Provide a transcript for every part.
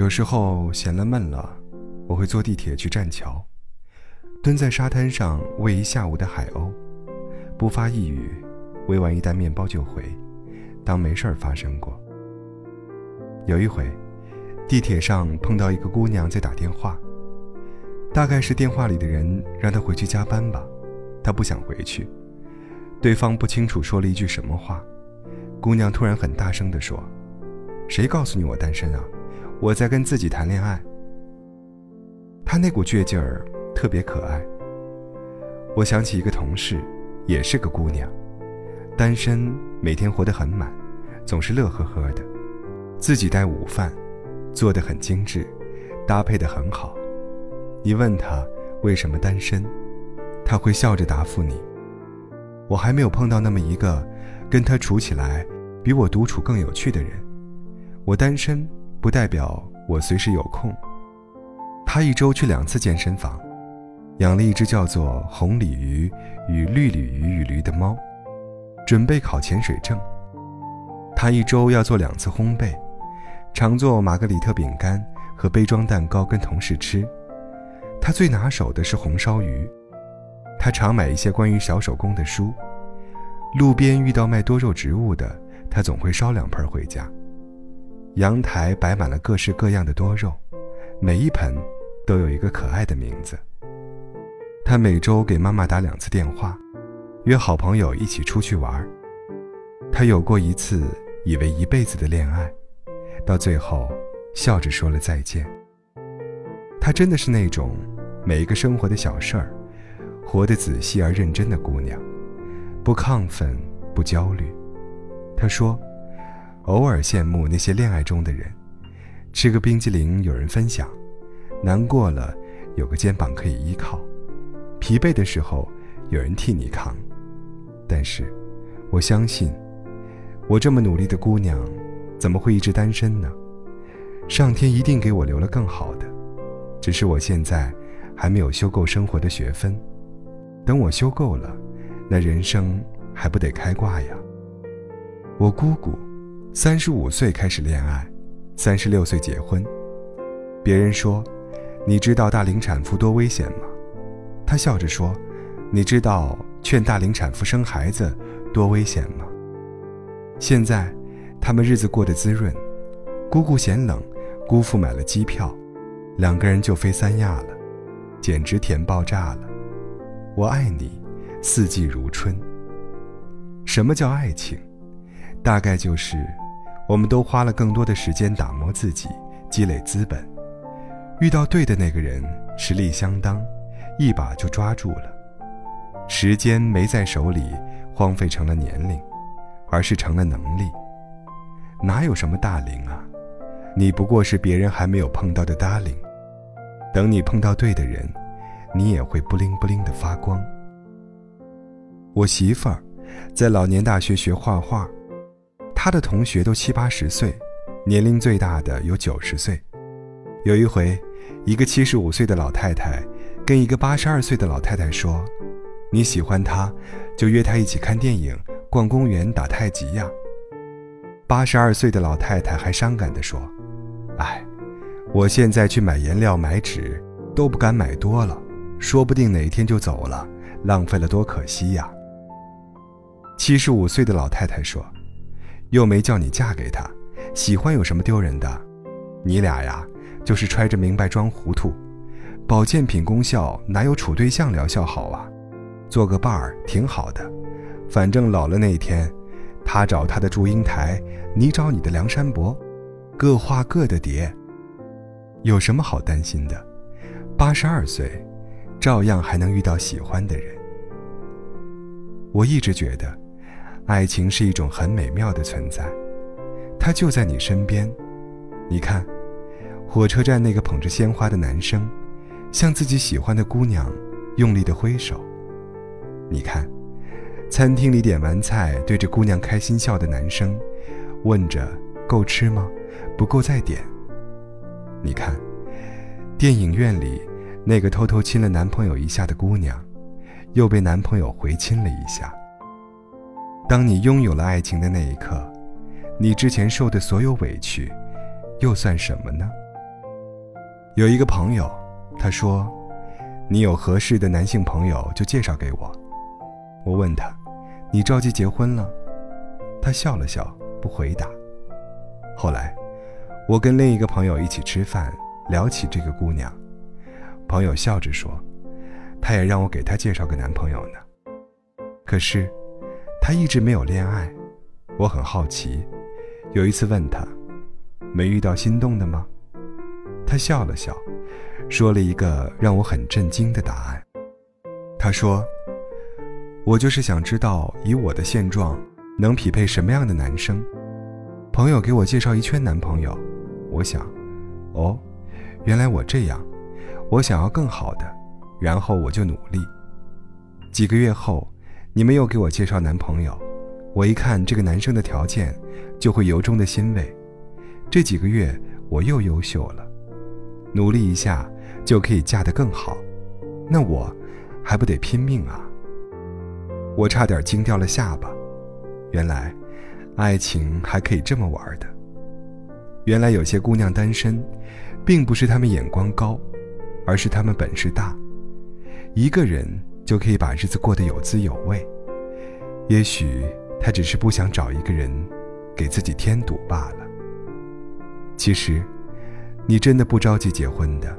有时候闲了闷了，我会坐地铁去栈桥，蹲在沙滩上喂一下午的海鸥，不发一语，喂完一袋面包就回，当没事儿发生过。有一回，地铁上碰到一个姑娘在打电话，大概是电话里的人让她回去加班吧，她不想回去，对方不清楚说了一句什么话，姑娘突然很大声地说：“谁告诉你我单身啊？”我在跟自己谈恋爱，他那股倔劲儿特别可爱。我想起一个同事，也是个姑娘，单身，每天活得很满，总是乐呵呵的，自己带午饭，做得很精致，搭配得很好。你问她为什么单身，她会笑着答复你：“我还没有碰到那么一个跟她处起来比我独处更有趣的人，我单身。”不代表我随时有空。他一周去两次健身房，养了一只叫做红鲤鱼与绿鲤鱼与驴的猫，准备考潜水证。他一周要做两次烘焙，常做玛格丽特饼干和杯装蛋糕跟同事吃。他最拿手的是红烧鱼。他常买一些关于小手工的书。路边遇到卖多肉植物的，他总会烧两盆回家。阳台摆满了各式各样的多肉，每一盆都有一个可爱的名字。他每周给妈妈打两次电话，约好朋友一起出去玩。他有过一次以为一辈子的恋爱，到最后笑着说了再见。她真的是那种每一个生活的小事儿，活得仔细而认真的姑娘，不亢奋，不焦虑。她说。偶尔羡慕那些恋爱中的人，吃个冰激凌有人分享，难过了有个肩膀可以依靠，疲惫的时候有人替你扛。但是，我相信，我这么努力的姑娘，怎么会一直单身呢？上天一定给我留了更好的，只是我现在还没有修够生活的学分。等我修够了，那人生还不得开挂呀？我姑姑。三十五岁开始恋爱，三十六岁结婚。别人说：“你知道大龄产妇多危险吗？”他笑着说：“你知道劝大龄产妇生孩子多危险吗？”现在，他们日子过得滋润。姑姑嫌冷，姑父买了机票，两个人就飞三亚了，简直甜爆炸了。我爱你，四季如春。什么叫爱情？大概就是，我们都花了更多的时间打磨自己，积累资本，遇到对的那个人，实力相当，一把就抓住了。时间没在手里，荒废成了年龄，而是成了能力。哪有什么大龄啊？你不过是别人还没有碰到的 darling。等你碰到对的人，你也会不灵不灵的发光。我媳妇儿在老年大学学画画。他的同学都七八十岁，年龄最大的有九十岁。有一回，一个七十五岁的老太太跟一个八十二岁的老太太说：“你喜欢他，就约他一起看电影、逛公园、打太极呀。”八十二岁的老太太还伤感地说：“哎，我现在去买颜料、买纸都不敢买多了，说不定哪天就走了，浪费了多可惜呀。”七十五岁的老太太说。又没叫你嫁给他，喜欢有什么丢人的？你俩呀，就是揣着明白装糊涂。保健品功效哪有处对象疗效好啊？做个伴儿挺好的，反正老了那天，他找他的祝英台，你找你的梁山伯，各画各的蝶。有什么好担心的？八十二岁，照样还能遇到喜欢的人。我一直觉得。爱情是一种很美妙的存在，它就在你身边。你看，火车站那个捧着鲜花的男生，向自己喜欢的姑娘用力的挥手。你看，餐厅里点完菜对着姑娘开心笑的男生，问着够吃吗？不够再点。你看，电影院里那个偷偷亲了男朋友一下的姑娘，又被男朋友回亲了一下。当你拥有了爱情的那一刻，你之前受的所有委屈，又算什么呢？有一个朋友，他说：“你有合适的男性朋友就介绍给我。”我问他：“你着急结婚了？”他笑了笑，不回答。后来，我跟另一个朋友一起吃饭，聊起这个姑娘，朋友笑着说：“她也让我给她介绍个男朋友呢。”可是，他一直没有恋爱。我很好奇，有一次问他：“没遇到心动的吗？”他笑了笑，说了一个让我很震惊的答案。他说：“我就是想知道，以我的现状，能匹配什么样的男生。”朋友给我介绍一圈男朋友，我想，哦，原来我这样，我想要更好的，然后我就努力。几个月后，你们又给我介绍男朋友，我一看这个男生的条件，就会由衷的欣慰。这几个月我又优秀了，努力一下就可以嫁得更好，那我还不得拼命啊？我差点惊掉了下巴，原来。爱情还可以这么玩的。原来有些姑娘单身，并不是她们眼光高，而是她们本事大，一个人就可以把日子过得有滋有味。也许他只是不想找一个人，给自己添堵罢了。其实，你真的不着急结婚的，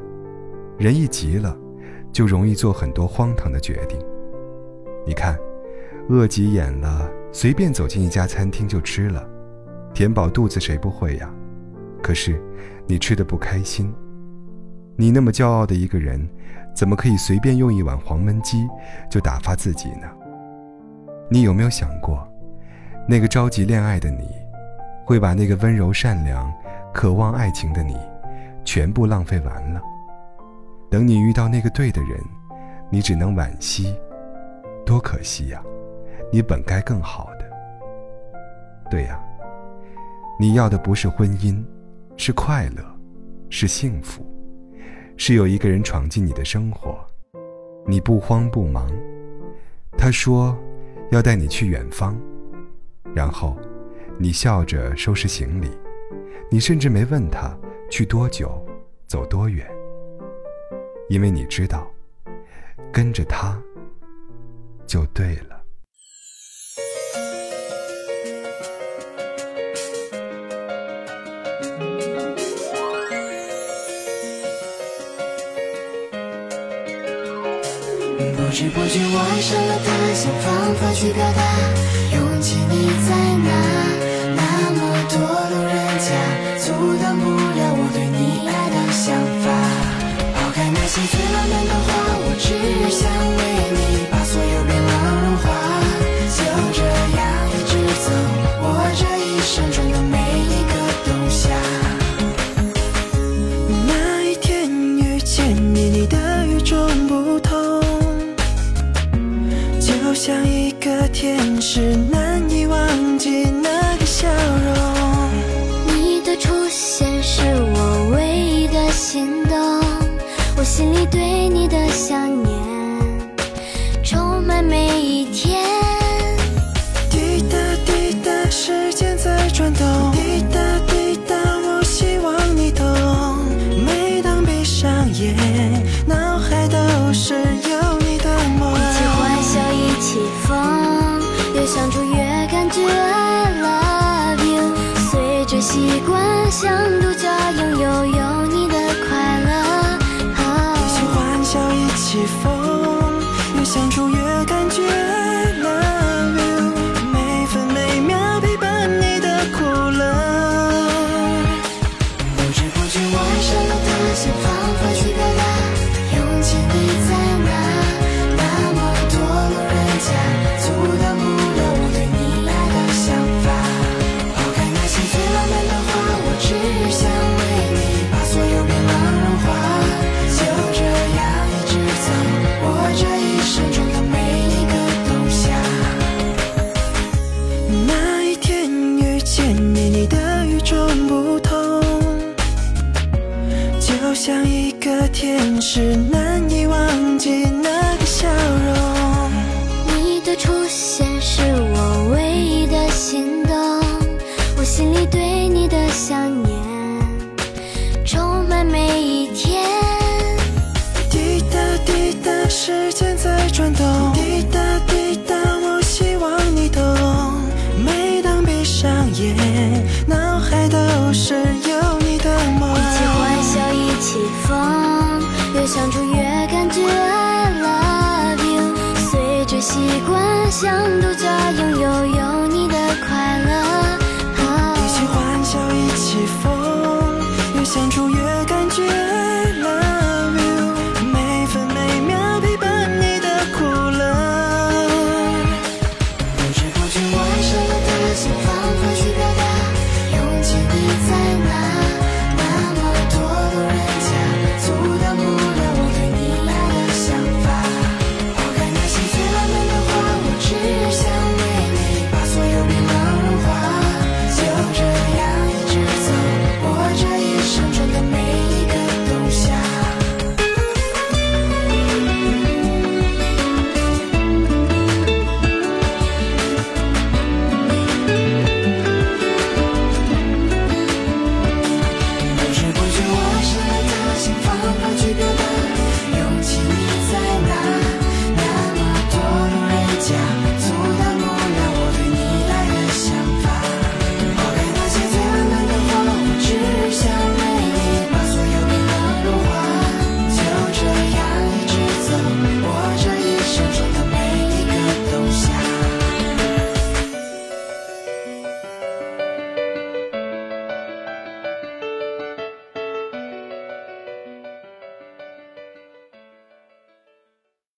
人一急了，就容易做很多荒唐的决定。你看，饿急眼了。随便走进一家餐厅就吃了，填饱肚子谁不会呀？可是，你吃的不开心。你那么骄傲的一个人，怎么可以随便用一碗黄焖鸡就打发自己呢？你有没有想过，那个着急恋爱的你，会把那个温柔善良、渴望爱情的你，全部浪费完了？等你遇到那个对的人，你只能惋惜，多可惜呀！你本该更好的，对呀，你要的不是婚姻，是快乐，是幸福，是有一个人闯进你的生活，你不慌不忙。他说要带你去远方，然后你笑着收拾行李，你甚至没问他去多久，走多远，因为你知道，跟着他就对了。不知不觉我爱上了他，想方法去表达，勇气你在哪？那么多路人甲，阻挡不了我对你爱的想法。抛开那些最浪漫的话，我只想为心里对你的想念充满每一天。滴答滴答，时间在转动。滴答滴答，我希望你懂。每当闭上眼，脑海都是有你的梦。一起欢笑，一起疯，越相处越感觉 I love you。随着习惯，像独家拥有了是习惯，像独家拥有。